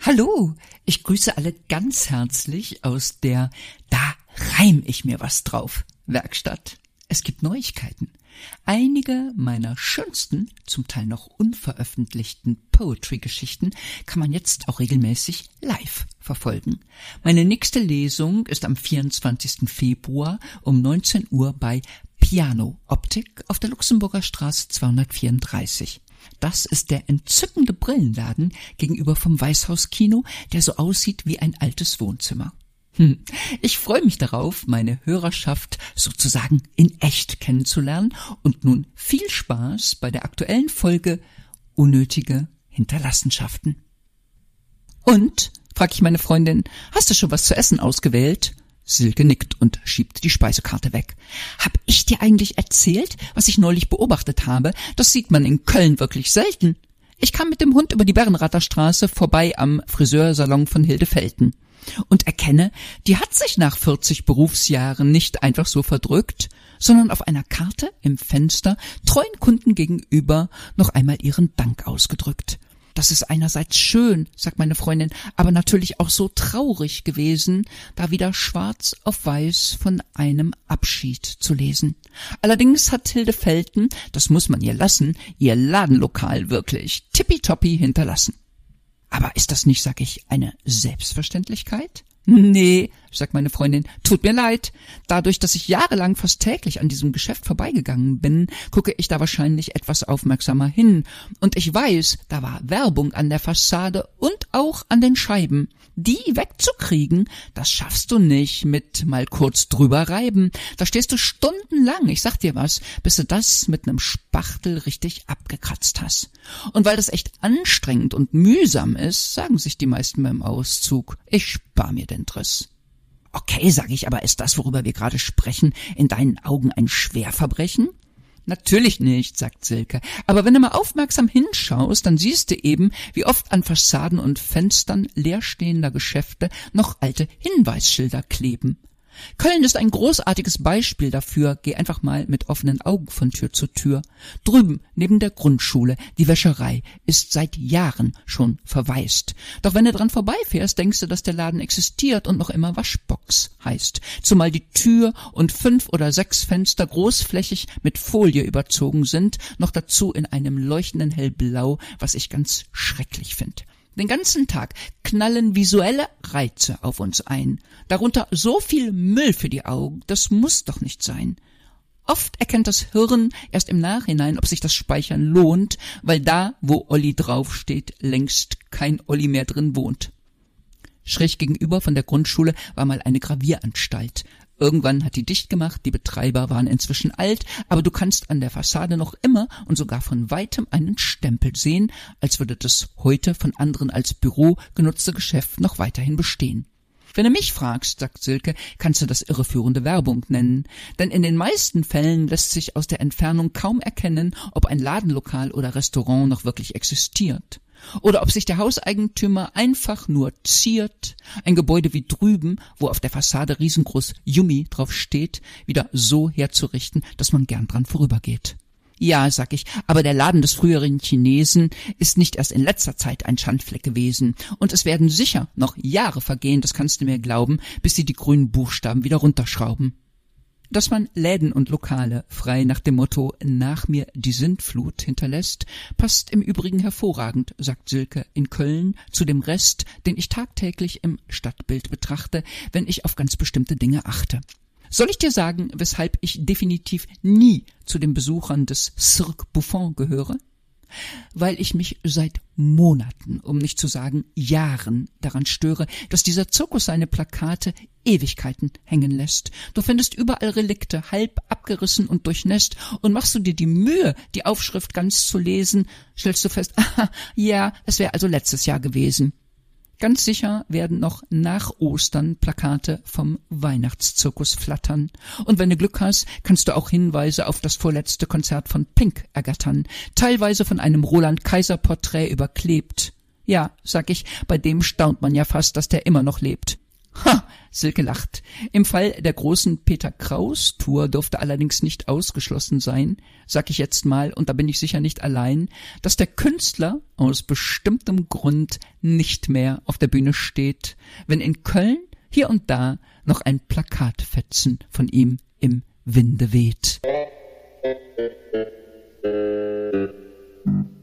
Hallo, ich grüße alle ganz herzlich aus der Da reim ich mir was drauf Werkstatt. Es gibt Neuigkeiten. Einige meiner schönsten, zum Teil noch unveröffentlichten Poetry-Geschichten kann man jetzt auch regelmäßig live verfolgen. Meine nächste Lesung ist am 24. Februar um 19 Uhr bei Piano Optik auf der Luxemburger Straße 234. Das ist der entzückende Brillenladen gegenüber vom Weißhauskino, der so aussieht wie ein altes Wohnzimmer. Hm. Ich freue mich darauf, meine Hörerschaft sozusagen in echt kennenzulernen und nun viel Spaß bei der aktuellen Folge Unnötige Hinterlassenschaften. Und, frag ich meine Freundin, hast du schon was zu essen ausgewählt? Silke nickt und schiebt die Speisekarte weg. Hab ich dir eigentlich erzählt, was ich neulich beobachtet habe? Das sieht man in Köln wirklich selten. Ich kam mit dem Hund über die Bernratterstraße vorbei am Friseursalon von Hilde Felten und erkenne, die hat sich nach 40 Berufsjahren nicht einfach so verdrückt, sondern auf einer Karte im Fenster treuen Kunden gegenüber noch einmal ihren Dank ausgedrückt. Das ist einerseits schön, sagt meine Freundin, aber natürlich auch so traurig gewesen, da wieder schwarz auf weiß von einem Abschied zu lesen. Allerdings hat Hilde Felten, das muss man ihr lassen, ihr Ladenlokal wirklich tippitoppi hinterlassen. Aber ist das nicht, sag ich, eine Selbstverständlichkeit? Nee, sagt meine Freundin, tut mir leid. Dadurch, dass ich jahrelang fast täglich an diesem Geschäft vorbeigegangen bin, gucke ich da wahrscheinlich etwas aufmerksamer hin. Und ich weiß, da war Werbung an der Fassade und auch an den Scheiben. Die wegzukriegen, das schaffst du nicht mit mal kurz drüber reiben. Da stehst du stundenlang, ich sag dir was, bis du das mit nem Spachtel richtig abgekratzt hast. Und weil das echt anstrengend und mühsam ist, sagen sich die meisten beim Auszug, ich spar mir den Driss. Okay, sag ich, aber ist das, worüber wir gerade sprechen, in deinen Augen ein Schwerverbrechen? Natürlich nicht, sagt Silke. Aber wenn du mal aufmerksam hinschaust, dann siehst du eben, wie oft an Fassaden und Fenstern leerstehender Geschäfte noch alte Hinweisschilder kleben. Köln ist ein großartiges Beispiel dafür. Geh einfach mal mit offenen Augen von Tür zu Tür. Drüben, neben der Grundschule, die Wäscherei, ist seit Jahren schon verwaist. Doch wenn du dran vorbeifährst, denkst du, dass der Laden existiert und noch immer Waschbox heißt. Zumal die Tür und fünf oder sechs Fenster großflächig mit Folie überzogen sind, noch dazu in einem leuchtenden hellblau, was ich ganz schrecklich finde. Den ganzen Tag knallen visuelle Reize auf uns ein, darunter so viel Müll für die Augen, das muss doch nicht sein. Oft erkennt das Hirn erst im Nachhinein, ob sich das Speichern lohnt, weil da, wo Olli draufsteht, längst kein Olli mehr drin wohnt. Schräg gegenüber von der Grundschule war mal eine Gravieranstalt. Irgendwann hat die dicht gemacht, die Betreiber waren inzwischen alt, aber du kannst an der Fassade noch immer und sogar von weitem einen Stempel sehen, als würde das heute von anderen als Büro genutzte Geschäft noch weiterhin bestehen. Wenn du mich fragst, sagt Silke, kannst du das irreführende Werbung nennen. Denn in den meisten Fällen lässt sich aus der Entfernung kaum erkennen, ob ein Ladenlokal oder Restaurant noch wirklich existiert oder ob sich der Hauseigentümer einfach nur ziert, ein Gebäude wie drüben, wo auf der Fassade riesengroß Yumi drauf steht, wieder so herzurichten, dass man gern dran vorübergeht. Ja, sag ich, aber der Laden des früheren Chinesen ist nicht erst in letzter Zeit ein Schandfleck gewesen, und es werden sicher noch Jahre vergehen, das kannst du mir glauben, bis sie die grünen Buchstaben wieder runterschrauben dass man Läden und Lokale frei nach dem Motto nach mir die Sintflut hinterlässt, passt im Übrigen hervorragend, sagt Silke in Köln, zu dem Rest, den ich tagtäglich im Stadtbild betrachte, wenn ich auf ganz bestimmte Dinge achte. Soll ich dir sagen, weshalb ich definitiv nie zu den Besuchern des Cirque Buffon gehöre? Weil ich mich seit Monaten, um nicht zu sagen Jahren daran störe, dass dieser Zirkus seine Plakate Ewigkeiten hängen lässt. Du findest überall Relikte, halb abgerissen und durchnässt, und machst du dir die Mühe, die Aufschrift ganz zu lesen, stellst du fest, aha, ja, es wäre also letztes Jahr gewesen. Ganz sicher werden noch nach Ostern Plakate vom Weihnachtszirkus flattern. Und wenn du Glück hast, kannst du auch Hinweise auf das vorletzte Konzert von Pink ergattern, teilweise von einem Roland Kaiser Porträt überklebt. Ja, sag ich, bei dem staunt man ja fast, dass der immer noch lebt. Ha, Silke lacht. Im Fall der großen Peter Kraus Tour dürfte allerdings nicht ausgeschlossen sein, sag ich jetzt mal, und da bin ich sicher nicht allein, dass der Künstler aus bestimmtem Grund nicht mehr auf der Bühne steht, wenn in Köln hier und da noch ein Plakatfetzen von ihm im Winde weht. Hm.